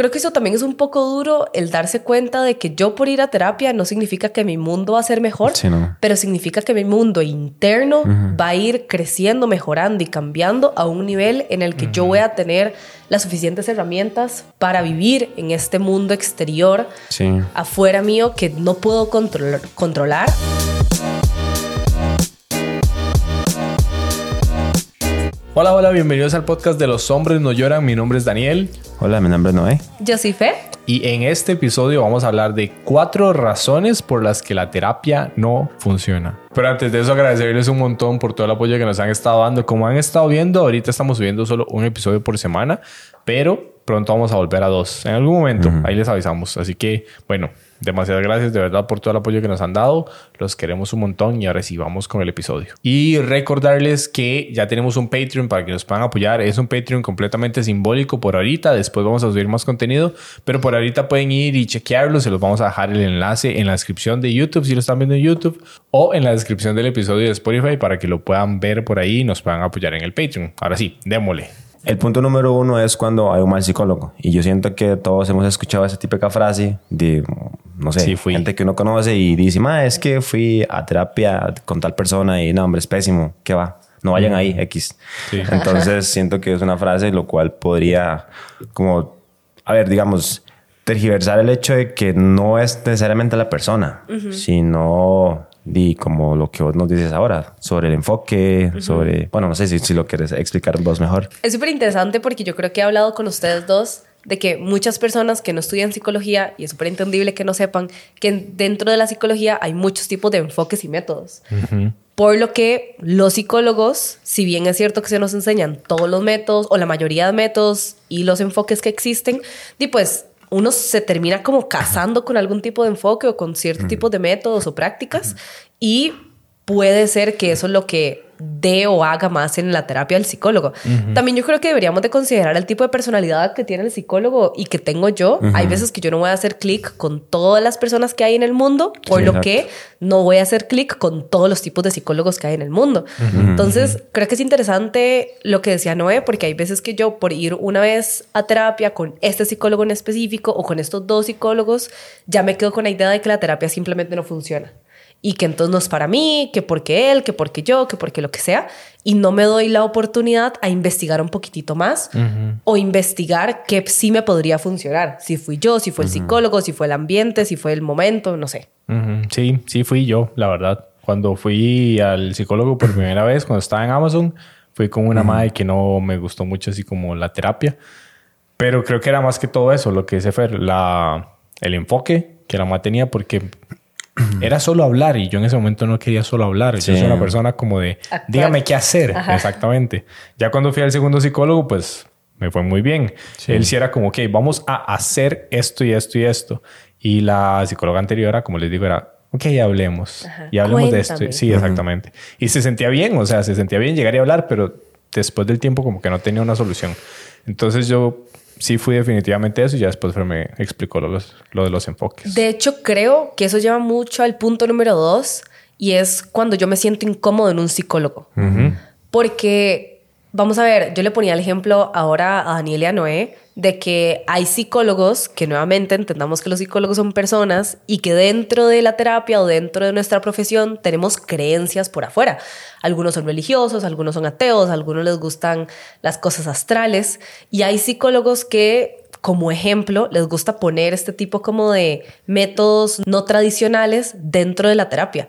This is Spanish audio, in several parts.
creo que eso también es un poco duro el darse cuenta de que yo por ir a terapia no significa que mi mundo va a ser mejor, pero significa que mi mundo interno va a ir creciendo, mejorando y cambiando a un nivel en el que yo voy a tener las suficientes herramientas para vivir en este mundo exterior, afuera mío, que no puedo controlar. Hola, hola, bienvenidos al podcast de Los Hombres No Lloran. Mi nombre es Daniel. Hola, mi nombre es Noé. Yo soy Fe. Y en este episodio vamos a hablar de cuatro razones por las que la terapia no funciona. Pero antes de eso, agradecerles un montón por todo el apoyo que nos han estado dando. Como han estado viendo, ahorita estamos subiendo solo un episodio por semana, pero pronto vamos a volver a dos. En algún momento, ahí les avisamos. Así que, bueno, demasiadas gracias de verdad por todo el apoyo que nos han dado. Los queremos un montón y ahora sí vamos con el episodio. Y recordarles que ya tenemos un Patreon para que nos puedan apoyar. Es un Patreon completamente simbólico por ahorita. Después vamos a subir más contenido, pero por ahorita pueden ir y chequearlo. Se los vamos a dejar el enlace en la descripción de YouTube si lo están viendo en YouTube o en la descripción del episodio de Spotify para que lo puedan ver por ahí y nos puedan apoyar en el Patreon. Ahora sí, démosle. El punto número uno es cuando hay un mal psicólogo. Y yo siento que todos hemos escuchado esa típica frase de, no sé, gente que uno conoce y dice, ma, es que fui a terapia con tal persona y no, hombre, es pésimo, ¿qué va? No vayan ahí, X. Entonces siento que es una frase lo cual podría, como, a ver, digamos, tergiversar el hecho de que no es necesariamente la persona, sino y como lo que vos nos dices ahora, sobre el enfoque, sobre, bueno, no sé si, si lo quieres explicar vos mejor. Es súper interesante porque yo creo que he hablado con ustedes dos de que muchas personas que no estudian psicología, y es súper entendible que no sepan, que dentro de la psicología hay muchos tipos de enfoques y métodos. Por lo que los psicólogos, si bien es cierto que se nos enseñan todos los métodos o la mayoría de métodos y los enfoques que existen, y pues uno se termina como casando con algún tipo de enfoque o con cierto tipo de métodos o prácticas y puede ser que eso es lo que dé o haga más en la terapia del psicólogo. También yo creo que deberíamos de considerar el tipo de personalidad que tiene el psicólogo y que tengo yo. Hay veces que yo no voy a hacer clic con todas las personas que hay en el mundo, por lo que no voy a hacer clic con todos los tipos de psicólogos que hay en el mundo. Entonces, creo que es interesante lo que decía Noé, porque hay veces que yo por ir una vez a terapia con este psicólogo en específico o con estos dos psicólogos, ya me quedo con la idea de que la terapia simplemente no funciona y que entonces no es para mí, que porque él, que porque yo, que porque lo que sea, y no me doy la oportunidad a investigar un poquitito más o investigar que sí me podría funcionar, si fui yo, si fue el psicólogo, si fue el ambiente, si fue el momento, no sé. Sí, sí fui yo, la verdad. Cuando fui al psicólogo por primera vez, cuando estaba en Amazon, fui con una madre que no me gustó mucho así como la terapia, pero creo que era más que todo eso, lo que dice Fer, la, el enfoque que la madre tenía, porque era solo hablar y yo en ese momento no quería solo hablar. Yo soy una persona como de, dígame qué hacer. Exactamente. Ya cuando fui al segundo psicólogo, pues me fue muy bien. Él sí era como, ok, vamos a hacer esto y esto y esto. Y la psicóloga anterior, como les digo, era, ok, hablemos. Y hablemos de esto. Sí, exactamente. Y se sentía bien, o sea, se sentía bien llegar y hablar, pero después del tiempo como que no tenía una solución. Entonces yo sí fui definitivamente eso y ya después me explicó lo, lo, de los enfoques. De hecho, creo que eso lleva mucho al punto número dos y es cuando yo me siento incómodo en un psicólogo. Porque, vamos a ver, yo le ponía el ejemplo ahora a Daniel y a Noé de que hay psicólogos, que nuevamente entendamos que los psicólogos son personas y que dentro de la terapia o dentro de nuestra profesión tenemos creencias por afuera. Algunos son religiosos, algunos son ateos, algunos les gustan las cosas astrales y hay psicólogos que como ejemplo, les gusta poner este tipo como de métodos no tradicionales dentro de la terapia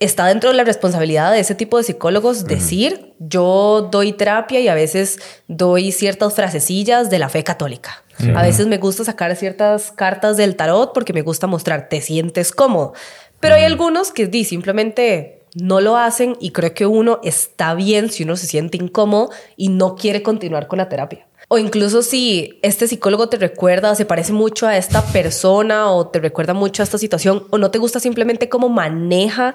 está dentro de la responsabilidad de ese tipo de psicólogos decir, yo doy terapia y a veces doy ciertas frasecillas de la fe católica. A veces me gusta sacar ciertas cartas del tarot porque me gusta mostrar, te sientes cómodo. Pero hay algunos que di, simplemente no lo hacen y creo que uno está bien si uno se siente incómodo y no quiere continuar con la terapia. O incluso si este psicólogo te recuerda, se parece mucho a esta persona o te recuerda mucho a esta situación o no te gusta simplemente cómo maneja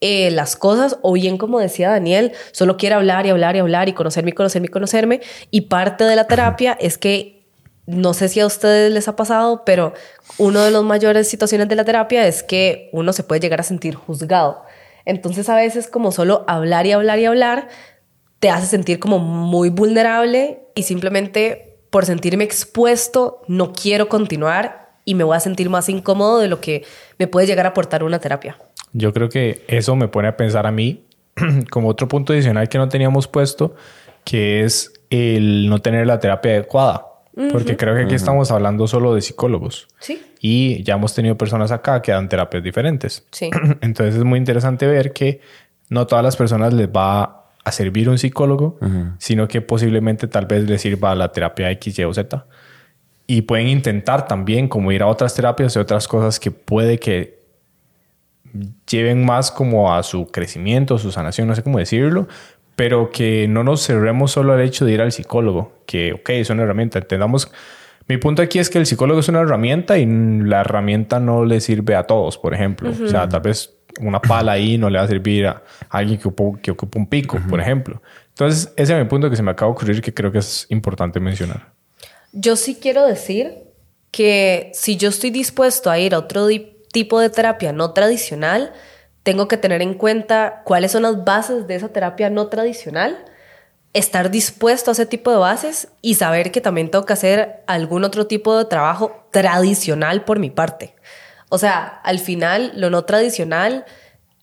eh, las cosas o bien como decía Daniel, solo quiere hablar y hablar y hablar y conocerme y conocerme y conocerme. Y parte de la terapia es que, no sé si a ustedes les ha pasado, pero una de las mayores situaciones de la terapia es que uno se puede llegar a sentir juzgado. Entonces a veces como solo hablar y hablar y hablar te hace sentir como muy vulnerable y simplemente por sentirme expuesto, no quiero continuar y me voy a sentir más incómodo de lo que me puede llegar a aportar una terapia. Yo creo que eso me pone a pensar a mí como otro punto adicional que no teníamos puesto, que es el no tener la terapia adecuada. Porque creo que aquí estamos hablando solo de psicólogos. Sí. Y ya hemos tenido personas acá que dan terapias diferentes. Sí. Entonces es muy interesante ver que no todas las personas les va a servir un psicólogo, sino que posiblemente tal vez les sirva la terapia X, Y o Z. Y pueden intentar también como ir a otras terapias y otras cosas que puede que lleven más como a su crecimiento, su sanación, no sé cómo decirlo, pero que no nos cerremos solo al hecho de ir al psicólogo, que, ok, es una herramienta, entendamos. Mi punto aquí es que el psicólogo es una herramienta y la herramienta no le sirve a todos, por ejemplo. O sea, tal vez una pala ahí no le va a servir a alguien que ocupa, que ocupa un pico, por ejemplo. Entonces, ese es mi punto que se me acaba de ocurrir que creo que es importante mencionar. Yo sí quiero decir que si yo estoy dispuesto a ir a otro tipo de terapia no tradicional, tengo que tener en cuenta cuáles son las bases de esa terapia no tradicional, estar dispuesto a ese tipo de bases y saber que también tengo que hacer algún otro tipo de trabajo tradicional por mi parte. O sea, al final lo no tradicional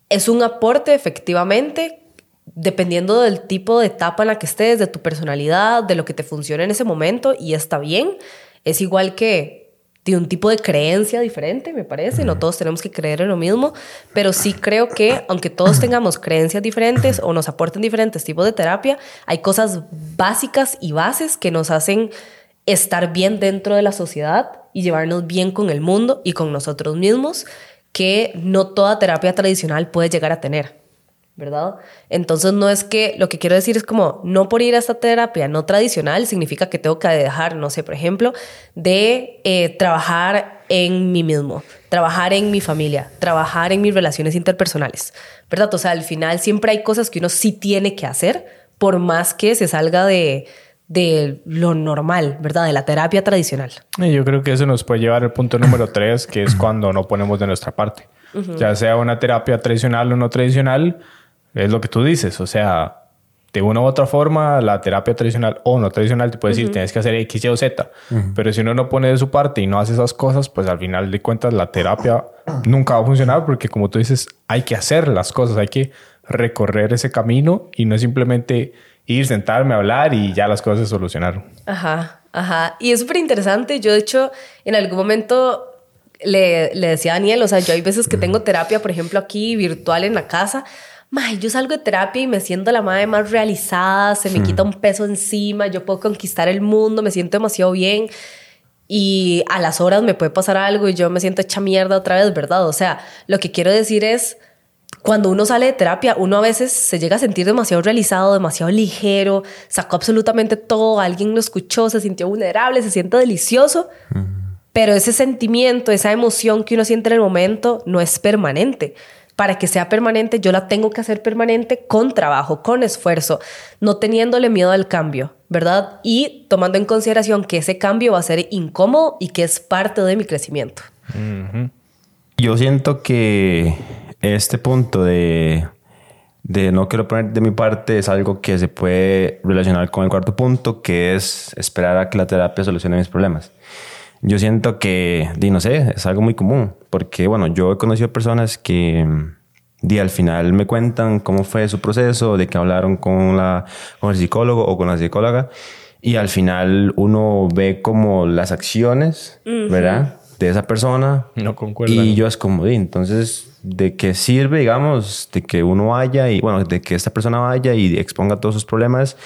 es un aporte efectivamente dependiendo del tipo de etapa en la que estés, de tu personalidad, de lo que te funcione en ese momento y está bien. Es igual que de un tipo de creencia diferente, me parece. No todos tenemos que creer en lo mismo, pero sí creo que aunque todos tengamos creencias diferentes o nos aporten diferentes tipos de terapia, hay cosas básicas y bases que nos hacen estar bien dentro de la sociedad y llevarnos bien con el mundo y con nosotros mismos que no toda terapia tradicional puede llegar a tener. ¿verdad? Entonces no es que lo que quiero decir es como no por ir a esta terapia no tradicional significa que tengo que dejar, no sé, por ejemplo, de eh, trabajar en mí mismo, trabajar en mi familia, trabajar en mis relaciones interpersonales, ¿verdad? O sea, al final siempre hay cosas que uno sí tiene que hacer por más que se salga de, de lo normal, ¿verdad? De la terapia tradicional. yo creo que eso nos puede llevar al punto número tres, que es cuando no ponemos de nuestra parte. Ya sea una terapia tradicional o no tradicional, es lo que tú dices, o sea, de una u otra forma, la terapia tradicional o no tradicional te puede decir, tienes que hacer X, Y o Z. Pero si uno no pone de su parte y no hace esas cosas, pues al final de cuentas la terapia nunca va a funcionar porque como tú dices, hay que hacer las cosas, hay que recorrer ese camino y no simplemente ir, sentarme a hablar y ya las cosas se solucionaron. Ajá, ajá. Y es súper interesante. Yo, de hecho, en algún momento le, le decía a Daniel, o sea, yo hay veces que tengo terapia, por ejemplo, aquí virtual en la casa yo salgo de terapia y me siento la madre más realizada, se me quita un peso encima, yo puedo conquistar el mundo, me siento demasiado bien y a las horas me puede pasar algo y yo me siento hecha mierda otra vez, ¿verdad? O sea, lo que quiero decir es, cuando uno sale de terapia, uno a veces se llega a sentir demasiado realizado, demasiado ligero, sacó absolutamente todo, alguien lo escuchó, se sintió vulnerable, se siente delicioso, pero ese sentimiento, esa emoción que uno siente en el momento no es permanente para que sea permanente, yo la tengo que hacer permanente con trabajo, con esfuerzo, no teniéndole miedo al cambio, ¿verdad? Y tomando en consideración que ese cambio va a ser incómodo y que es parte de mi crecimiento. Yo siento que este punto de, de no quiero poner de mi parte es algo que se puede relacionar con el cuarto punto, que es esperar a que la terapia solucione mis problemas. Yo siento que, di, no sé, es algo muy común, porque bueno, yo he conocido personas que di, al final me cuentan cómo fue su proceso, de que hablaron con, la, con el psicólogo o con la psicóloga, y al final uno ve como las acciones, ¿verdad? De esa persona. No concuerdo. Y yo es como, di, entonces, ¿de qué sirve, digamos, de que uno vaya y, bueno, de que esta persona vaya y exponga todos sus problemas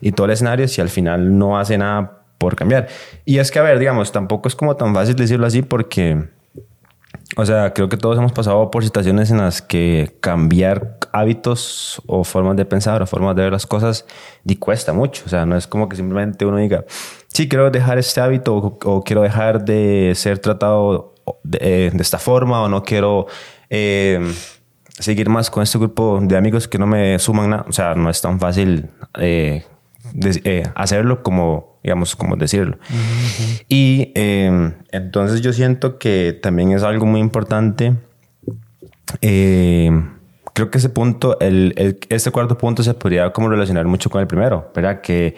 y todo el escenario si al final no hace nada por cambiar. Y es que, a ver, digamos, tampoco es como tan fácil decirlo así porque, o sea, creo que todos hemos pasado por situaciones en las que cambiar hábitos o formas de pensar o formas de ver las cosas y cuesta mucho. O sea, no es como que simplemente uno diga, sí, quiero dejar este hábito o, quiero dejar de ser tratado de, esta forma o no quiero... Eh, seguir más con este grupo de amigos que no me suman nada. O sea, no es tan fácil eh, eh, hacerlo como, digamos, como decirlo. Y entonces yo siento que también es algo muy importante. Creo que ese punto, el, este cuarto punto se podría como relacionar mucho con el primero, ¿verdad? Que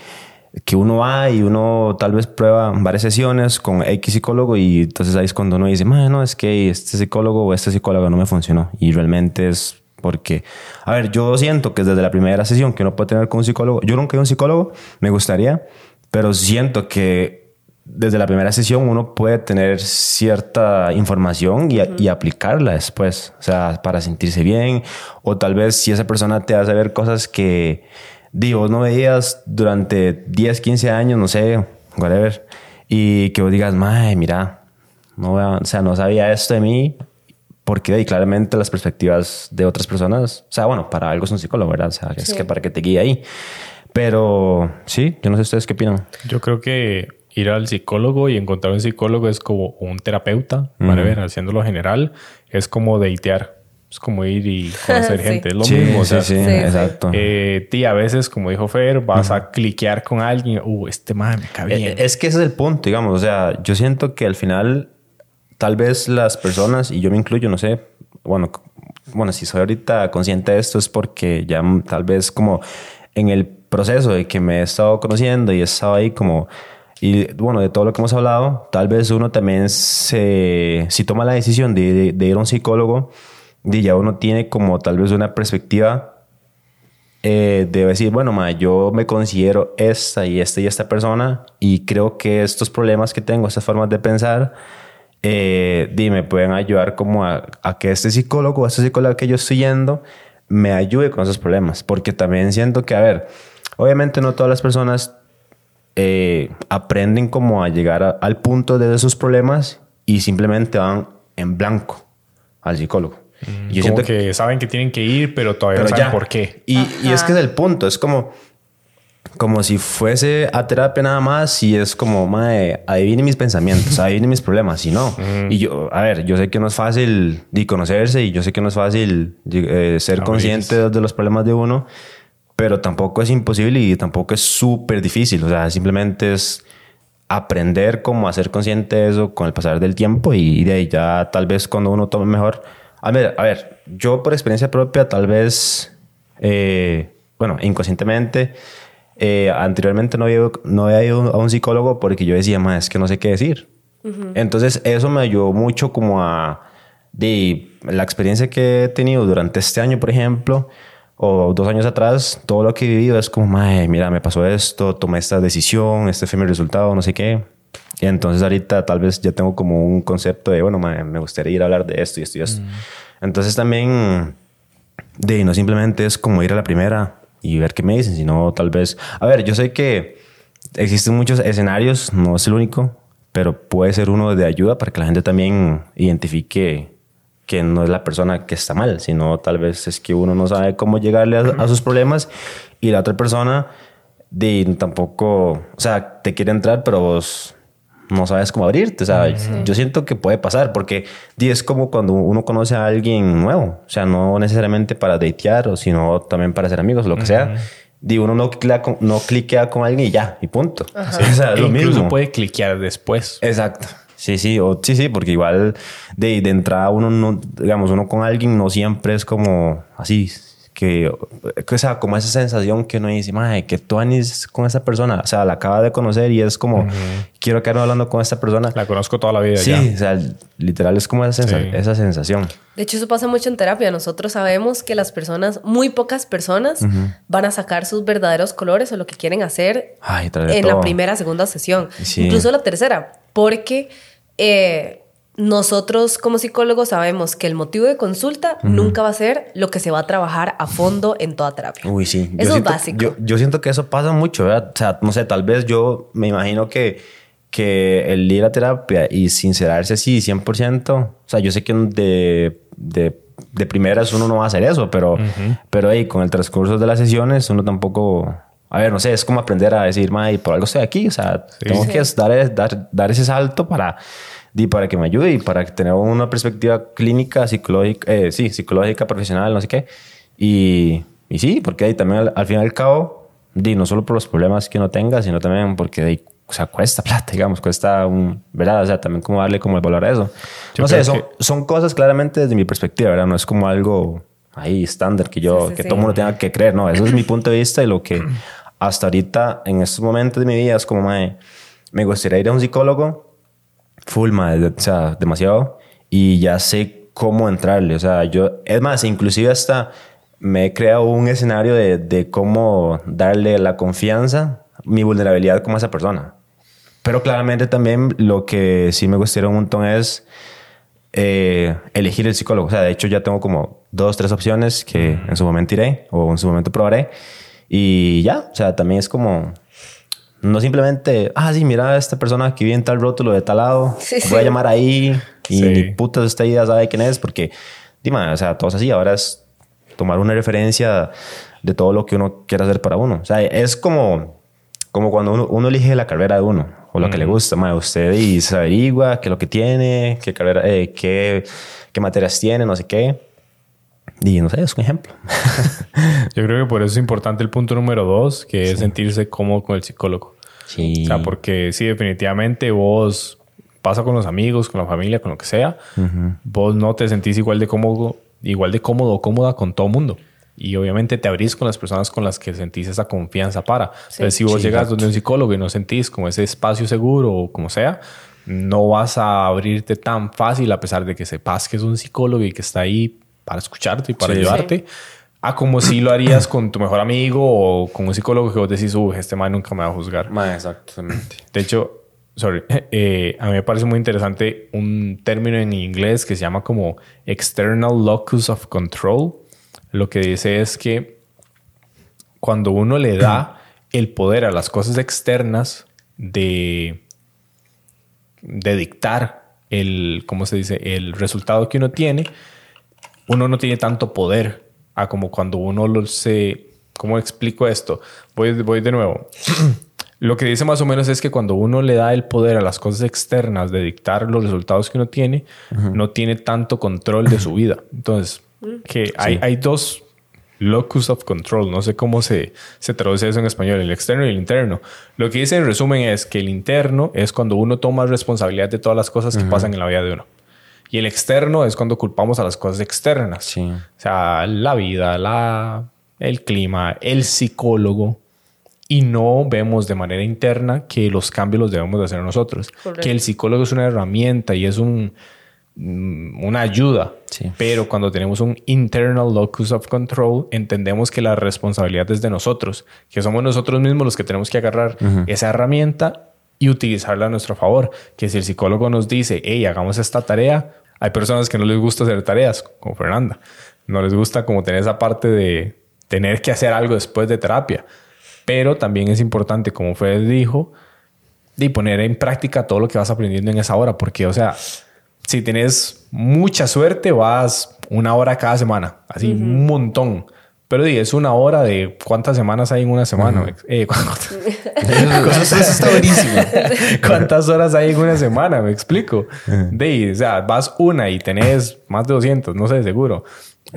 que uno va y uno tal vez prueba varias sesiones con X psicólogo y entonces ahí es cuando uno dice, no, es que este psicólogo o este psicólogo no me funcionó. Y realmente es porque, a ver, yo siento que desde la primera sesión que uno puede tener con un psicólogo, yo nunca he un psicólogo, me gustaría, pero siento que desde la primera sesión uno puede tener cierta información y, y, aplicarla después, o sea, para sentirse bien, o tal vez si esa persona te hace ver cosas que digo, no veías durante 10, 15 años, no sé, whatever, y que vos digas, mae, mira, no, o sea, no sabía esto de mí, porque y claramente las perspectivas de otras personas, o sea, bueno, para algo es un psicólogo, ¿verdad? O sea, es que para que te guíe ahí. Pero sí, yo no sé ustedes qué opinan. Yo creo que ir al psicólogo y encontrar un psicólogo es como un terapeuta, para ver, haciéndolo general, es como deitear. Es como ir y conocer gente. Es lo mismo. Sí, sí, exacto. Eh, a veces, como dijo Fer, vas a cliquear con alguien. Uh, este man me cae bien. Es que ese es el punto, digamos. O sea, yo siento que al final, tal vez las personas, y yo me incluyo, no sé, bueno, bueno, si soy ahorita consciente de esto es porque ya tal vez como en el proceso de que me he estado conociendo y he estado ahí como... Y bueno, de todo lo que hemos hablado, tal vez uno también se... Si toma la decisión de, de ir a un psicólogo, y ya uno tiene como tal vez una perspectiva eh, de decir, bueno, ma, yo me considero esta y esta y esta persona y creo que estos problemas que tengo, estas formas de pensar, eh, me pueden ayudar como a, que este psicólogo o este psicólogo que yo estoy yendo me ayude con esos problemas. Porque también siento que, a ver, obviamente no todas las personas eh, aprenden como a llegar al punto de esos problemas y simplemente van en blanco al psicólogo. Mm, yo siento que, saben que tienen que ir, pero todavía no saben por qué. Y, y, es que es el punto. Es como, como si fuese a terapia nada más y es como, mae, adivine mis pensamientos, adivine mis problemas. Y no. Y yo, a ver, yo sé que no es fácil de conocerse y yo sé que no es fácil eh, ser consciente de los problemas de uno, pero tampoco es imposible y tampoco es súper difícil. O sea, simplemente es aprender cómo hacer consciente de eso con el pasar del tiempo y de ahí ya tal vez cuando uno tome mejor a ver, a ver, yo por experiencia propia, tal vez, eh, bueno, inconscientemente, eh, anteriormente no había, no había ido a un psicólogo porque yo decía, más es que no sé qué decir. Entonces, eso me ayudó mucho como a, de la experiencia que he tenido durante este año, por ejemplo, o dos años atrás, todo lo que he vivido es como, mira, me pasó esto, tomé esta decisión, este fue mi resultado, no sé qué. Y entonces ahorita tal vez ya tengo como un concepto de, bueno, me gustaría ir a hablar de esto y esto y esto. Mm. Entonces también, de no simplemente es como ir a la primera y ver qué me dicen, sino tal vez, a ver, yo sé que existen muchos escenarios, no es el único, pero puede ser uno de ayuda para que la gente también identifique que no es la persona que está mal, sino tal vez es que uno no sabe cómo llegarle a, a sus problemas y la otra persona de tampoco, o sea, te quiere entrar, pero vos no sabes cómo abrirte. O sea, yo siento que puede pasar porque es como cuando uno conoce a alguien nuevo. O sea, no necesariamente para datear, o sino también para ser amigos, lo que sea. Digo, uno no, cliquea con, no cliquea con alguien y ya, y punto. O sea, lo incluso mismo. puede cliquear después. Exacto. Sí, sí, o, sí, sí, porque igual de, de entrada uno no, digamos, uno con alguien no siempre es como así que, o sea, como esa sensación que uno dice, madre, que tú anís con esa persona, o sea, la acaba de conocer y es como, quiero quedar hablando con esta persona. La conozco toda la vida. Sí, o sea, literal es como esa, esa, sensación. De hecho, eso pasa mucho en terapia. Nosotros sabemos que las personas, muy pocas personas, van a sacar sus verdaderos colores o lo que quieren hacer en la primera, segunda sesión, incluso la tercera, porque... Eh, nosotros como psicólogos sabemos que el motivo de consulta nunca va a ser lo que se va a trabajar a fondo en toda terapia. Uy, sí. Eso es básico. Yo, siento que eso pasa mucho, ¿verdad? O sea, no sé, tal vez yo me imagino que, que el ir a terapia y sincerarse así 100%, o sea, yo sé que de, de, de primeras uno no va a hacer eso, pero, pero ahí con el transcurso de las sesiones uno tampoco... A ver, no sé, es como aprender a decir, y por algo estoy aquí. O sea, tengo que dar, dar, dar ese salto para y para que me ayude y para tener una perspectiva clínica, psicológica, eh, sí, psicológica, profesional, no sé qué. Y, y sí, porque ahí también al, fin y al cabo, di, no solo por los problemas que no tenga, sino también porque ahí, o sea, cuesta plata, digamos, cuesta un, ¿verdad? O sea, también como darle como el valor a eso. no sé, son, son cosas claramente desde mi perspectiva, ¿verdad? No es como algo ahí estándar que yo, que todo mundo tenga que creer, no, eso es mi punto de vista y lo que hasta ahorita, en estos momentos de mi vida, es como, mae, me gustaría ir a un psicólogo full, mae, o sea, demasiado, y ya sé cómo entrarle. O sea, yo, es más, inclusive hasta me he creado un escenario de, de cómo darle la confianza, mi vulnerabilidad como esa persona. Pero claramente también lo que sí me gustaría un montón es eh, elegir el psicólogo. O sea, de hecho ya tengo como dos, tres opciones que en su momento iré o en su momento probaré. Y ya, o sea, también es como... No simplemente, ah, sí, mira, esta persona que vive en tal rótulo de tal lado, voy a llamar ahí y ni puta esta idea sabe quién es, porque, dime, o sea, todo es así. Ahora es tomar una referencia de todo lo que uno quiere hacer para uno. O sea, es como, como cuando uno, uno elige la carrera de uno o lo que le gusta. Ma, usted y se averigua qué es lo que tiene, qué carrera, eh, qué, qué materias tiene, no sé qué. Y no sé, es un ejemplo. Yo creo que por eso es importante el punto número dos, que es sentirse cómodo con el psicólogo. Sí. O sea, porque sí, definitivamente vos pasa con los amigos, con la familia, con lo que sea, vos no te sentís igual de cómodo, igual de cómodo o cómoda con todo mundo. Y obviamente te abrís con las personas con las que sentís esa confianza para. Entonces, si vos llegas donde un psicólogo y no sentís como ese espacio seguro o como sea, no vas a abrirte tan fácil a pesar de que sepas que es un psicólogo y que está ahí para escucharte y para ayudarte. A como si lo harías con tu mejor amigo o con un psicólogo que vos decís, uy, este man nunca me va a juzgar. exactamente. De hecho, sorry, eh, a mí me parece muy interesante un término en inglés que se llama como external locus of control. Lo que dice es que cuando uno le da el poder a las cosas externas de, de dictar el, ¿cómo se dice? El resultado que uno tiene, uno no tiene tanto poder a como cuando uno lo se... ¿Cómo explico esto? Voy, voy de nuevo. Lo que dice más o menos es que cuando uno le da el poder a las cosas externas de dictar los resultados que uno tiene, no tiene tanto control de su vida. Entonces, que hay, hay dos locus of control, no sé cómo se, se traduce eso en español, el externo y el interno. Lo que dice en resumen es que el interno es cuando uno toma responsabilidad de todas las cosas que pasan en la vida de uno. Y el externo es cuando culpamos a las cosas externas. O sea, la vida, la, el clima, el psicólogo y no vemos de manera interna que los cambios los debemos de hacer nosotros. Que el psicólogo es una herramienta y es un, mm, una ayuda. Pero cuando tenemos un internal locus of control, entendemos que la responsabilidad es de nosotros, que somos nosotros mismos los que tenemos que agarrar esa herramienta y utilizarla a nuestro favor. Que si el psicólogo nos dice, hey, hagamos esta tarea, hay personas que no les gusta hacer tareas, como Fernanda. No les gusta como tener esa parte de tener que hacer algo después de terapia. Pero también es importante, como Fred dijo, de poner en práctica todo lo que vas aprendiendo en esa hora. Porque, o sea, si tienes mucha suerte, vas una hora cada semana. Así, un montón. Pero es una hora de cuántas semanas hay en una semana. Eh, eso, está buenísimo. ¿Cuántas horas hay en una semana? Me explico. De, o sea, vas una y tenés más de 200, no sé, seguro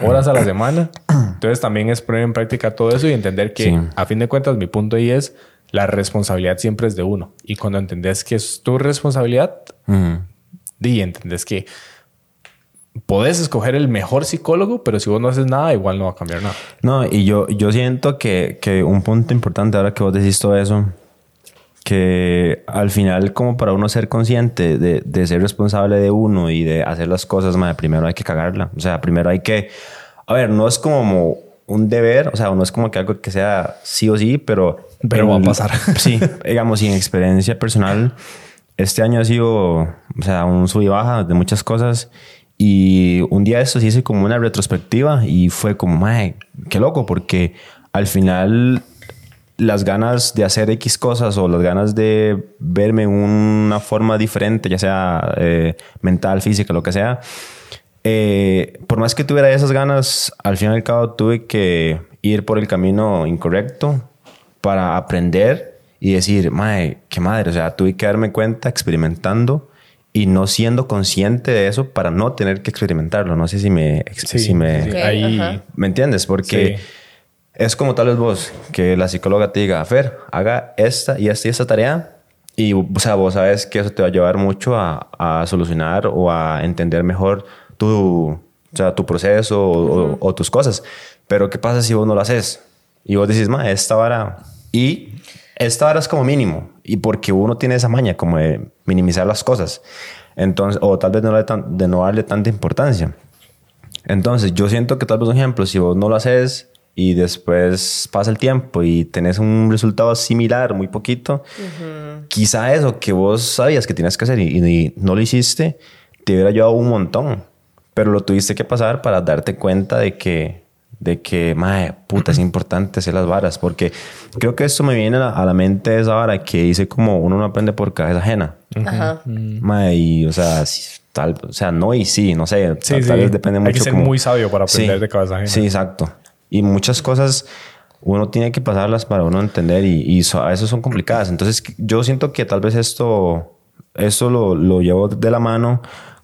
horas a la semana. Entonces también es poner en práctica todo eso y entender que a fin de cuentas mi punto ahí es la responsabilidad siempre es de uno. Y cuando entendés que es tu responsabilidad, y entendés que podés escoger el mejor psicólogo, pero si vos no haces nada, igual no va a cambiar nada. No, y yo, yo siento que, que un punto importante ahora que vos decís todo eso, que al final como para uno ser consciente de, de, ser responsable de uno y de hacer las cosas, madre, primero hay que cagarla. O sea, primero hay que... A ver, no es como un deber, o sea, no es como que algo que sea sí o sí, pero... Pero va a pasar. Sí, digamos, sin experiencia personal, este año ha sido, o sea, un sub y baja de muchas cosas. Y un día eso sí hice como una retrospectiva y fue como, madre, qué loco, porque al final las ganas de hacer X cosas o las ganas de verme una forma diferente, ya sea eh, mental, física, lo que sea, eh, por más que tuviera esas ganas, al fin y al cabo tuve que ir por el camino incorrecto para aprender y decir, madre, qué madre, o sea, tuve que darme cuenta experimentando y no siendo consciente de eso para no tener que experimentarlo. No sé si me... si me, ahí, ¿Me entiendes? Porque... Es como tal vez vos, que la psicóloga te diga, Fer, haga esta y esta y esta tarea. Y, o sea, vos sabes que eso te va a llevar mucho a, a solucionar o a entender mejor tu, o sea, tu proceso o, tus cosas. Pero, ¿qué pasa si vos no lo haces? Y vos decís, ma, esta vara Y esta hora es como mínimo. Y porque uno tiene esa maña como de minimizar las cosas. Entonces, o tal vez no darle, de no darle tanta importancia. Entonces, yo siento que tal vez un ejemplo, si vos no lo haces y después pasa el tiempo y tenés un resultado similar, muy poquito, quizá eso que vos sabías que tienes que hacer y, no lo hiciste, te hubiera ayudado un montón. Pero lo tuviste que pasar para darte cuenta de que, de que, madre, puta, es importante hacer las varas. Porque creo que esto me viene a la, mente esa vara que dice como uno no aprende por cabeza ajena. Ajá. Madre, y, o sea, tal, o sea, no y sí, no sé. tal, vez depende mucho. Hay que ser muy sabio para aprender de cabeza ajena. Sí, exacto. Y muchas cosas uno tiene que pasarlas para uno entender y, y a veces son complicadas. Entonces yo siento que tal vez esto, esto lo, lo llevo de la mano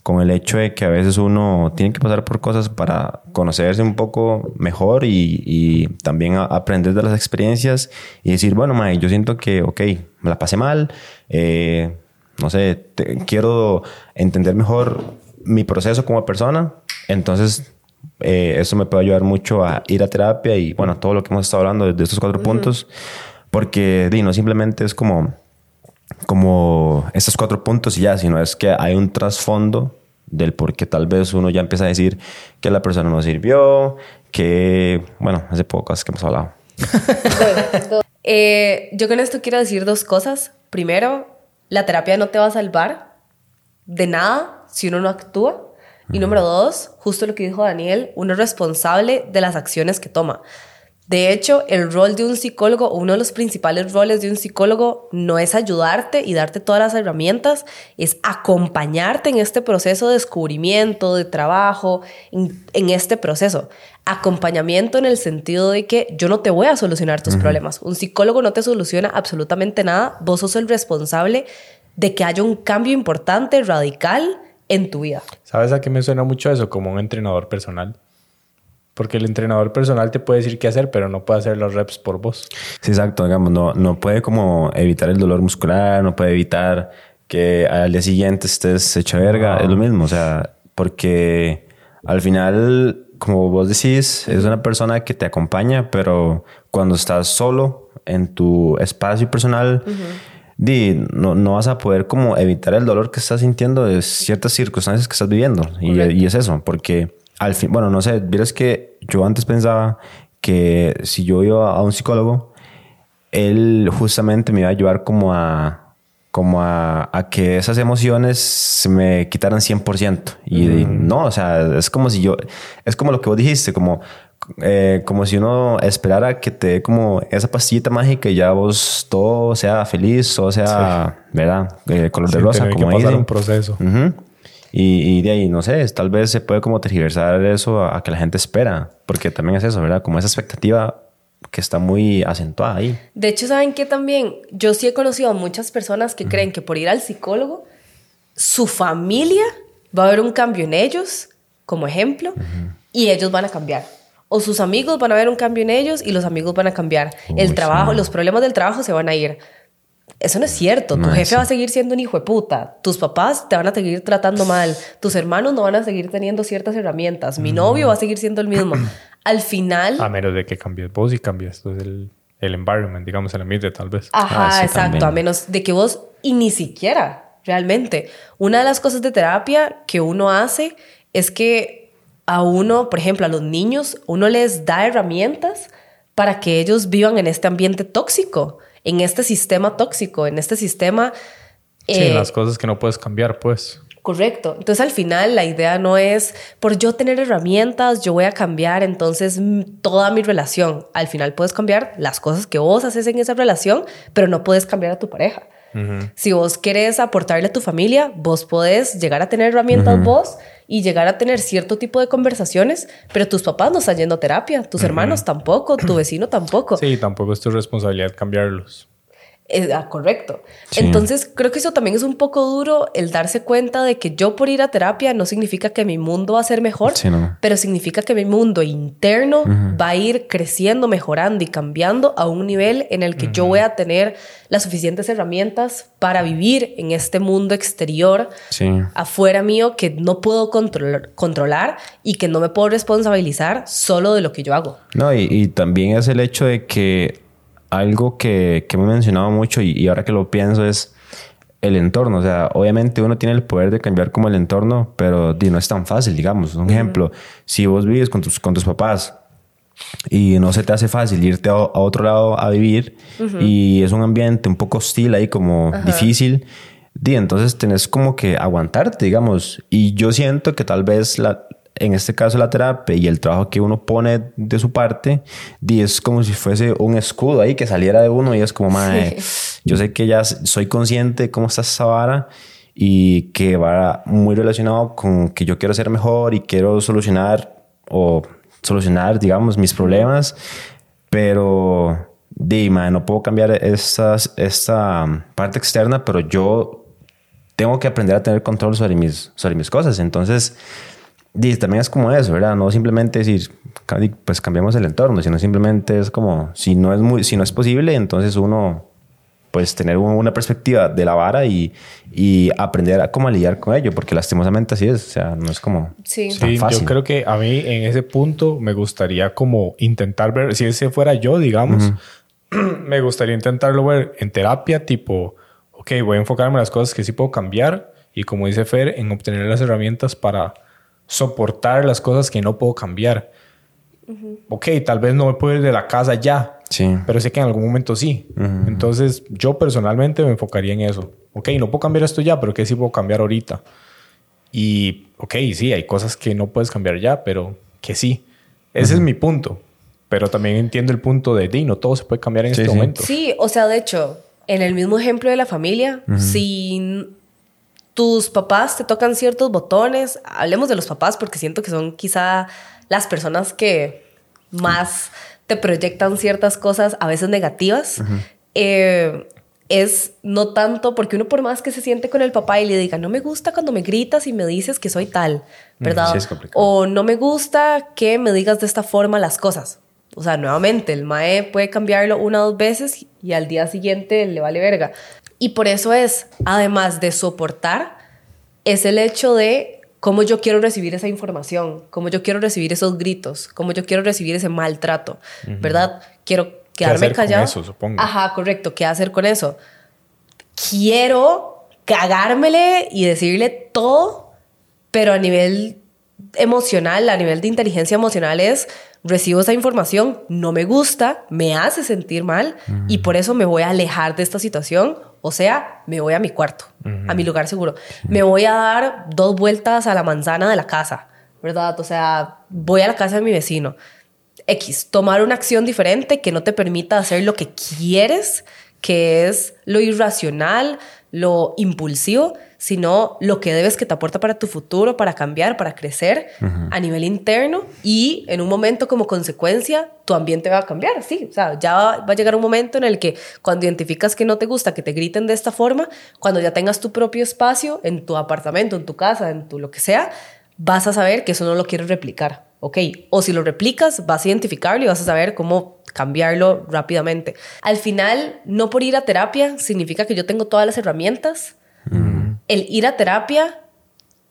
con el hecho de que a veces uno tiene que pasar por cosas para conocerse un poco mejor y, y también aprender de las experiencias y decir, bueno, mae, yo siento que, ok, me la pasé mal, eh, no sé, quiero entender mejor mi proceso como persona, entonces eh, eso me puede ayudar mucho a ir a terapia y, bueno, todo lo que hemos estado hablando de estos cuatro puntos, porque, no simplemente es como, como estos cuatro puntos y ya, sino es que hay un trasfondo del por qué tal vez uno ya empieza a decir que la persona no sirvió, que, bueno, hace pocas que hemos hablado. Eh, yo con esto quiero decir dos cosas. Primero, la terapia no te va a salvar de nada si uno no actúa. Y número dos, justo lo que dijo Daniel, uno es responsable de las acciones que toma. De hecho, el rol de un psicólogo, o uno de los principales roles de un psicólogo, no es ayudarte y darte todas las herramientas, es acompañarte en este proceso de descubrimiento, de trabajo, en, este proceso. Acompañamiento en el sentido de que yo no te voy a solucionar tus problemas. Un psicólogo no te soluciona absolutamente nada. Vos sos el responsable de que haya un cambio importante, radical en tu vida. ¿Sabes a qué me suena mucho eso? Como un entrenador personal. Porque el entrenador personal te puede decir qué hacer, pero no puede hacer los reps por vos. Sí, exacto. Digamos, no, no puede como evitar el dolor muscular, no puede evitar que al día siguiente estés hecha verga. Es lo mismo, o sea, porque al final, como vos decís, es una persona que te acompaña, pero cuando estás solo en tu espacio personal, di, no, no, vas a poder como evitar el dolor que estás sintiendo de ciertas circunstancias que estás viviendo. Y, y, es eso, porque al fin, bueno, no sé, vieras que yo antes pensaba que si yo iba a un psicólogo, él justamente me iba a ayudar como a como a, a que esas emociones se me quitaran 100%. Y, y, no, o sea, es como si yo, es como lo que vos dijiste, como eh, como si uno esperara que te dé como esa pastillita mágica y ya vos todo sea feliz, todo sea, ¿verdad? Eh, color de rosa, como que pasar un proceso. Y, de ahí, no sé, tal vez se puede como tergiversar eso a, que la gente espera, porque también es eso, ¿verdad? Como esa expectativa que está muy acentuada ahí. De hecho, ¿saben qué también? Yo sí he conocido a muchas personas que creen que por ir al psicólogo, su familia va a haber un cambio en ellos, como ejemplo, y ellos van a cambiar o sus amigos van a ver un cambio en ellos y los amigos van a cambiar. el trabajo, los problemas del trabajo se van a ir. Eso no es cierto. Tu jefe va a seguir siendo un hijo de puta. Tus papás te van a seguir tratando mal. Tus hermanos no van a seguir teniendo ciertas herramientas. Mi novio va a seguir siendo el mismo. Al final... A menos de que cambies vos y cambies el, el environment, digamos, el ambiente tal vez. Ajá, ah, exacto. A menos de que vos y ni siquiera, realmente. Una de las cosas de terapia que uno hace es que a uno, por ejemplo, a los niños, uno les da herramientas para que ellos vivan en este ambiente tóxico, en este sistema tóxico, en este sistema... sí, eh, las cosas que no puedes cambiar, pues. Correcto. Entonces al final la idea no es por yo tener herramientas, yo voy a cambiar entonces toda mi relación. Al final puedes cambiar las cosas que vos haces en esa relación, pero no puedes cambiar a tu pareja. Si vos querés aportarle a tu familia, vos podés llegar a tener herramientas vos y llegar a tener cierto tipo de conversaciones, pero tus papás no están yendo a terapia, tus hermanos tampoco, tu vecino tampoco. Sí, tampoco es tu responsabilidad cambiarlos. Ah, correcto. Entonces, creo que eso también es un poco duro el darse cuenta de que yo por ir a terapia no significa que mi mundo va a ser mejor, pero significa que mi mundo interno va a ir creciendo, mejorando y cambiando a un nivel en el que yo voy a tener las suficientes herramientas para vivir en este mundo exterior, afuera mío, que no puedo controlar, controlar y que no me puedo responsabilizar solo de lo que yo hago. No, y, y también es el hecho de que algo que, que me he mencionado mucho y, ahora que lo pienso es el entorno. O sea, obviamente uno tiene el poder de cambiar como el entorno, pero no es tan fácil, digamos. Un ejemplo, si vos vives con tus, con tus papás y no se te hace fácil irte a, otro lado a vivir y es un ambiente un poco hostil ahí, como difícil, di, entonces tenés como que aguantarte, digamos. Y yo siento que tal vez la, en este caso la terapia y el trabajo que uno pone de su parte, di, es como si fuese un escudo ahí que saliera de uno y es como, madre, yo sé que ya soy consciente de cómo está esa vara y que va muy relacionado con que yo quiero ser mejor y quiero solucionar o solucionar, digamos, mis problemas, pero dime, no puedo cambiar estas, esta parte externa, pero yo tengo que aprender a tener control sobre mis, sobre mis cosas. Entonces, también es como eso, ¿verdad? No simplemente decir, pues cambiamos el entorno, sino simplemente es como, si no es, muy, si no es posible, entonces uno pues tener una perspectiva de la vara y, y aprender a cómo lidiar con ello, porque lastimosamente así es, o sea, no es como sí. sí yo creo que a mí en ese punto me gustaría como intentar ver, si ese fuera yo, digamos, me gustaría intentarlo ver en terapia, tipo, ok, voy a enfocarme en las cosas que sí puedo cambiar y como dice Fer, en obtener las herramientas para soportar las cosas que no puedo cambiar. Ok, tal vez no me puedo ir de la casa ya, Sí. Pero sé que en algún momento sí. Entonces, yo personalmente me enfocaría en eso. Ok, no puedo cambiar esto ya, pero ¿qué sí puedo cambiar ahorita? Y, ok, sí, hay cosas que no puedes cambiar ya, pero que sí. Ese es mi punto. Pero también entiendo el punto de, di, no todo se puede cambiar en este momento. Sí, o sea, de hecho, en el mismo ejemplo de la familia, si tus papás te tocan ciertos botones, hablemos de los papás porque siento que son quizá las personas que más te proyectan ciertas cosas a veces negativas. Eh, es no tanto porque uno por más que se siente con el papá y le diga, no me gusta cuando me gritas y me dices que soy tal, ¿verdad? o no me gusta que me digas de esta forma las cosas. O sea, nuevamente, el MAE puede cambiarlo una o dos veces y al día siguiente le vale verga. Y por eso es, además de soportar, es el hecho de cómo yo quiero recibir esa información, cómo yo quiero recibir esos gritos, cómo yo quiero recibir ese maltrato, ¿verdad? Quiero quedarme callado. Con eso, supongo. Ajá, correcto. ¿Qué hacer con eso? Quiero cagármele y decirle todo, pero a nivel emocional, a nivel de inteligencia emocional es recibo esa información, no me gusta, me hace sentir mal y por eso me voy a alejar de esta situación o sea, me voy a mi cuarto, a mi lugar seguro. Me voy a dar dos vueltas a la manzana de la casa, ¿verdad? O sea, voy a la casa de mi vecino. X, tomar una acción diferente que no te permita hacer lo que quieres, que es lo irracional, lo impulsivo, sino lo que debes que te aporta para tu futuro, para cambiar, para crecer a nivel interno. Y en un momento como consecuencia tu ambiente va a cambiar, sí, o sea, ya va, a llegar un momento en el que cuando identificas que no te gusta que te griten de esta forma, cuando ya tengas tu propio espacio en tu apartamento, en tu casa, en tu lo que sea, vas a saber que eso no lo quieres replicar, ¿ok? O si lo replicas, vas a identificarlo y vas a saber cómo cambiarlo rápidamente. Al final, no por ir a terapia significa que yo tengo todas las herramientas el ir a terapia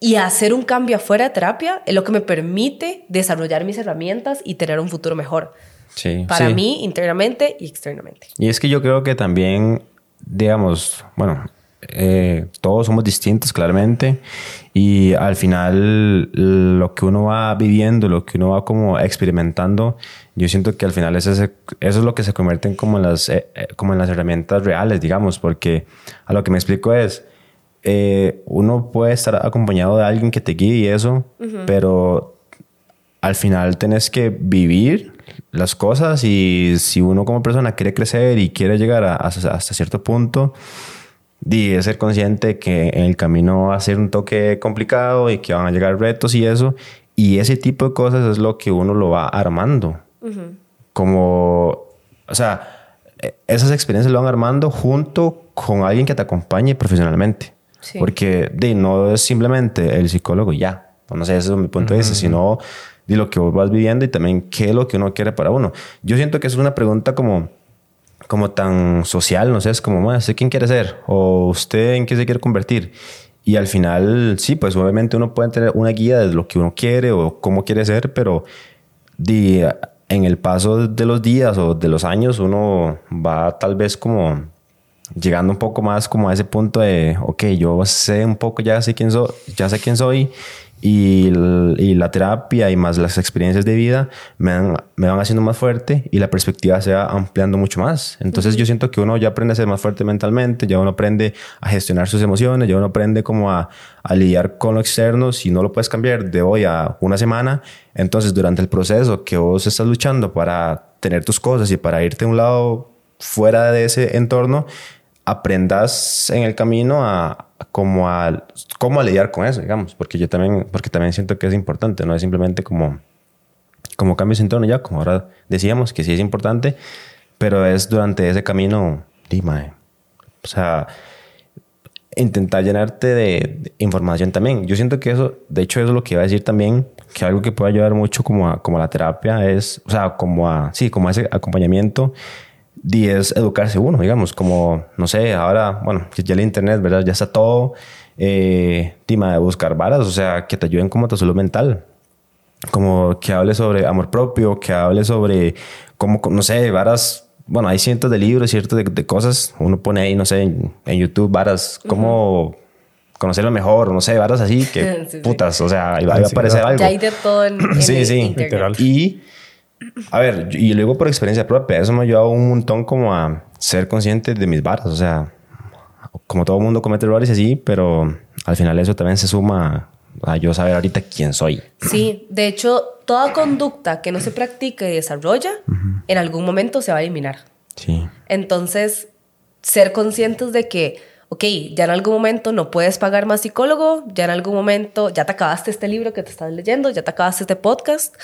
y hacer un cambio afuera de terapia es lo que me permite desarrollar mis herramientas y tener un futuro mejor. Sí, Para mí, internamente y externamente. Y es que yo creo que también, digamos, bueno, eh, todos somos distintos claramente y al final lo que uno va viviendo, lo que uno va como experimentando, yo siento que al final eso es, eso es lo que se convierte en como, en las, eh, eh, como en las herramientas reales, digamos, porque a lo que me explico es, eh, uno puede estar acompañado de alguien que te guíe y eso, pero al final tenés que vivir las cosas y si uno como persona quiere crecer y quiere llegar a, hasta cierto punto, de ser consciente que el camino va a ser un toque complicado y que van a llegar retos y eso. Y ese tipo de cosas es lo que uno lo va armando. Como, o sea, e, esas experiencias lo van armando junto con alguien que te acompañe profesionalmente. Porque de, no es simplemente el psicólogo ya. No sé, ese es mi punto de vista, sino de lo que vos vas viviendo y también qué es lo que uno quiere para uno. Yo siento que es una pregunta como, como tan social, no sé, es como, ¿usted quién quiere ser? ¿O usted en qué se quiere convertir? Y al final, sí, pues obviamente uno puede tener una guía de lo que uno quiere o cómo quiere ser, pero de, en el paso de los días o de los años uno va tal vez como llegando un poco más como a ese punto de, ok, yo sé un poco, ya sé quién soy, ya sé quién soy y, y, la terapia y más las experiencias de vida me, me, van haciendo más fuerte y la perspectiva se va ampliando mucho más. Entonces yo siento que uno ya aprende a ser más fuerte mentalmente, ya uno aprende a gestionar sus emociones, ya uno aprende como a, a lidiar con lo externo. Si no lo puedes cambiar de hoy a una semana, entonces durante el proceso que vos estás luchando para tener tus cosas y para irte a un lado fuera de ese entorno, aprendas en el camino a, como a cómo a lidiar con eso, digamos, porque yo también, porque también siento que es importante, no es simplemente como, como cambios en tono ya, como ahora decíamos, que sí es importante, pero es durante ese camino, dime, o sea, intentar llenarte de, información también. Yo siento que eso, de hecho, eso es lo que iba a decir también, que algo que puede ayudar mucho como a, como la terapia es, o sea, como a, sí, como a ese acompañamiento y es educarse uno, digamos, como, no sé, ahora, bueno, ya el internet, ¿verdad? Ya está todo, eh, tema de buscar varas, o sea, que te ayuden como a tu salud mental. Como que hable sobre amor propio, que hable sobre cómo, no sé, varas, bueno, hay cientos de libros, ciertos de, cosas, uno pone ahí, no sé, en, YouTube, varas, cómo... conocerlo mejor, no sé, varas así que putas, o sea, iba, a aparecer algo. Ya hay de todo en, sí, sí, Y a ver, y luego por experiencia propia, eso me ha ayudado un montón como a ser consciente de mis barras. O sea, como todo mundo comete errores así, pero al final eso también se suma a yo saber ahorita quién soy. Sí, de hecho, toda conducta que no se practique y desarrolla, en algún momento se va a eliminar. Sí. Entonces, ser conscientes de que, ok, ya en algún momento no puedes pagar más psicólogo, ya en algún momento ya te acabaste este libro que te estás leyendo, ya te acabaste este podcast,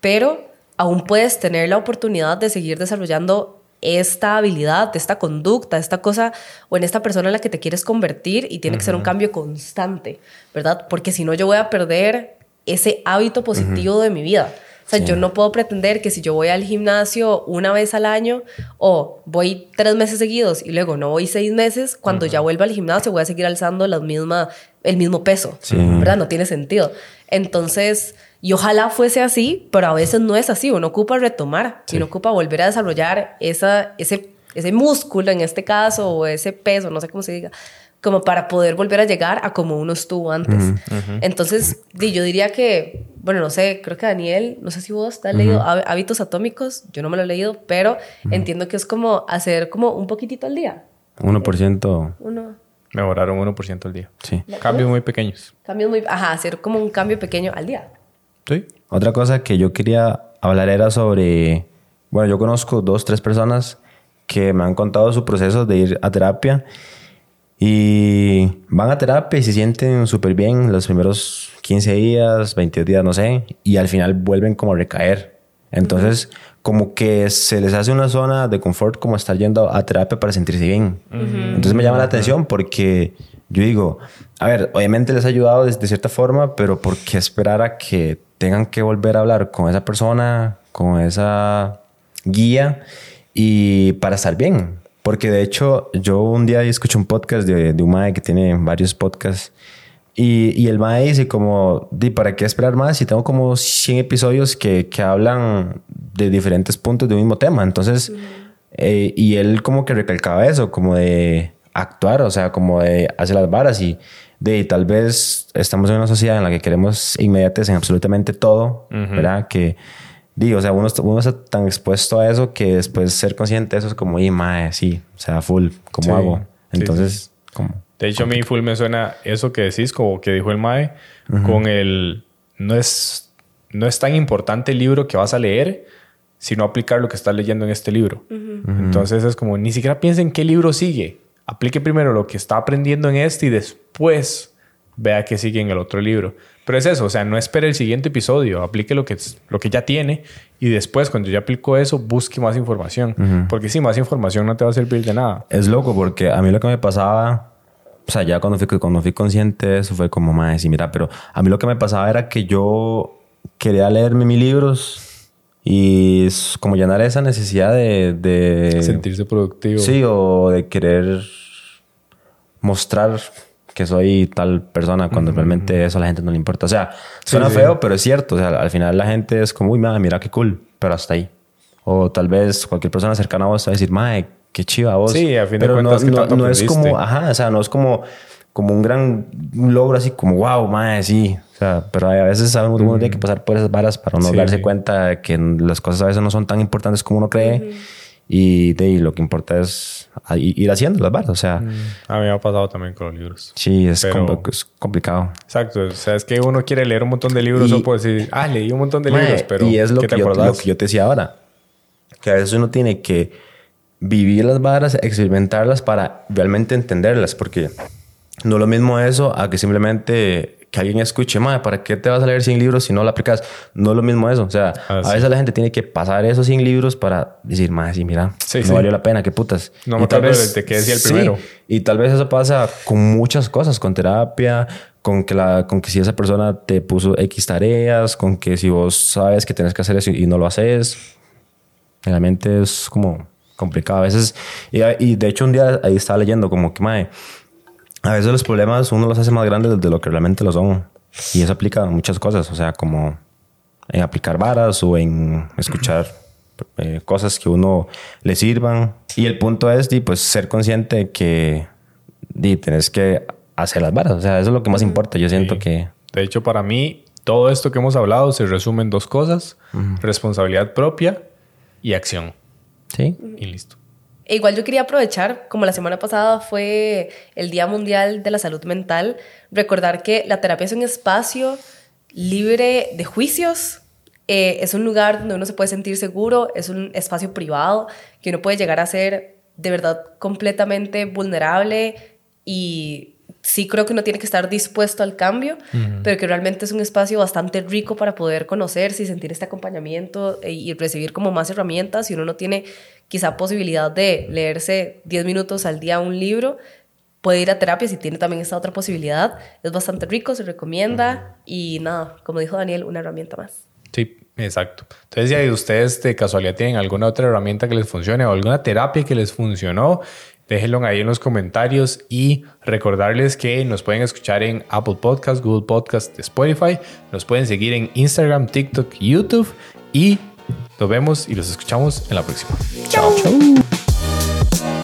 pero aún puedes tener la oportunidad de seguir desarrollando esta habilidad, esta conducta, esta cosa o en esta persona en la que te quieres convertir y tiene que ser un cambio constante, ¿verdad? Porque si no yo voy a perder ese hábito positivo de mi vida. O sea, yo no puedo pretender que si yo voy al gimnasio una vez al año o voy tres meses seguidos y luego no voy seis meses, cuando ya vuelva al gimnasio voy a seguir alzando la misma, el mismo peso, ¿verdad? No tiene sentido. Entonces, y ojalá fuese así, pero a veces no es así. Uno ocupa retomar, uno ocupa volver a desarrollar esa, ese, ese músculo en este caso, o ese peso, no sé cómo se diga, como para poder volver a llegar a como uno estuvo antes. Entonces, yo diría que, bueno, no sé, creo que Daniel, no sé si vos te has leído Hábitos Atómicos, yo no me lo he leído, pero entiendo que es como hacer como un poquitito al día. 1%. Uno. Mejoraron 1% al día. Sí. Cambios muy pequeños. Cambios muy... Ajá, hacer como un cambio pequeño al día. Otra cosa que yo quería hablar era sobre, bueno, yo conozco dos, tres personas que me han contado su proceso de ir a terapia y van a terapia y se sienten súper bien los primeros 15 días, 20 días, no sé, y al final vuelven como a recaer. Entonces, como que se les hace una zona de confort como estar yendo a terapia para sentirse bien. Entonces me llama la atención porque yo digo, a ver, obviamente les ha ayudado de, de cierta forma, pero ¿por qué esperar a que tengan que volver a hablar con esa persona, con esa guía y para estar bien. Porque de hecho, yo un día escuché un podcast de, de un mae que tiene varios podcasts y, y el mae dice como, ¿para qué esperar más si tengo como 100 episodios que, que hablan de diferentes puntos de un mismo tema? Entonces, eh, y él como que recalcaba eso, como de actuar, o sea, como de hacer las varas y de tal vez estamos en una sociedad en la que queremos inmediates en absolutamente todo, ¿verdad? Que, digo, o sea, uno, uno, está tan expuesto a eso que después ser consciente de eso es como, y mae, sí, o sea, full, ¿cómo hago? Entonces, como... De hecho, a mí full me suena eso que decís, como que dijo el mae, con el... No es, no es tan importante el libro que vas a leer, sino aplicar lo que estás leyendo en este libro. Entonces es como, ni siquiera piensen qué libro sigue aplique primero lo que está aprendiendo en este y después vea que sigue en el otro libro. Pero es eso, o sea, no espere el siguiente episodio, aplique lo que, lo que ya tiene y después, cuando ya aplicó eso, busque más información. Porque si más información no te va a servir de nada. Es loco porque a mí lo que me pasaba, o sea, ya cuando fui, cuando fui consciente de eso fue como más decir, mira, pero a mí lo que me pasaba era que yo quería leerme mis libros y es como llenar esa necesidad de, de... Sentirse productivo. Sí, o de querer mostrar que soy tal persona cuando realmente eso a la gente no le importa. O sea, suena feo, pero es cierto. O sea, al final la gente es como, uy, madre, mira qué cool, pero hasta ahí. O tal vez cualquier persona cercana a vos va a decir, madre, qué chiva vos. Sí, a fin de cuentas, no, no, no es como, ajá, o sea, no es como, como un gran logro así como, wow, madre, sí. O sea, pero a veces sabemos que uno tiene que pasar por esas varas para no darse cuenta de que las cosas a veces no son tan importantes como uno cree. Y de lo que importa es ir haciendo las barras, o sea... Mm. A mí me ha pasado también con los libros. Sí, es, complicado. Exacto, o sea, es que uno quiere leer un montón de libros o puede decir, ah, leí un montón de libros, pero... Y es lo que, yo, lo que yo te decía ahora, que a veces uno tiene que vivir las barras, experimentarlas para realmente entenderlas, porque no es lo mismo eso a que simplemente que alguien escuche, madre, ¿para qué te vas a leer 100 libros si no lo aplicas? No es lo mismo eso. O sea, ah, a veces la gente tiene que pasar esos 100 libros para decir, madre, sí, mira, no valió la pena, qué putas. No me tal vez te quedes el primero. Y tal vez eso pasa con muchas cosas, con terapia, con que, la, con que si esa persona te puso X tareas, con que si vos sabes que tienes que hacer eso y no lo haces, realmente es como complicado. A veces, y, y de hecho un día ahí estaba leyendo como que, madre, a veces los problemas uno los hace más grandes de lo que realmente lo son. Y eso aplica a muchas cosas, o sea, como en aplicar varas o en escuchar eh, cosas que uno le sirvan. Y el punto es, pues, ser consciente de que di, tienes que hacer las varas. O sea, eso es lo que más importa. Yo siento que... De hecho, para mí, todo esto que hemos hablado se resume en dos cosas. Responsabilidad propia y acción. Sí. Y listo. E igual yo quería aprovechar, como la semana pasada fue el Día Mundial de la Salud Mental, recordar que la terapia es un espacio libre de juicios, eh, es un lugar donde uno se puede sentir seguro, es un espacio privado que uno puede llegar a ser de verdad completamente vulnerable y sí creo que uno tiene que estar dispuesto al cambio, pero que realmente es un espacio bastante rico para poder conocerse y sentir este acompañamiento e, y recibir como más herramientas. Si uno no tiene quizá posibilidad de leerse 10 minutos al día un libro, puede ir a terapia si tiene también esta otra posibilidad. Es bastante rico, se recomienda y nada, como dijo Daniel, una herramienta más. Sí, exacto. Entonces, si ustedes de casualidad tienen alguna otra herramienta que les funcione o alguna terapia que les funcionó, Déjenlo ahí en los comentarios y recordarles que nos pueden escuchar en Apple Podcast, Google Podcast, Spotify. Nos pueden seguir en Instagram, TikTok, YouTube y nos vemos y los escuchamos en la próxima. Chao. Chao.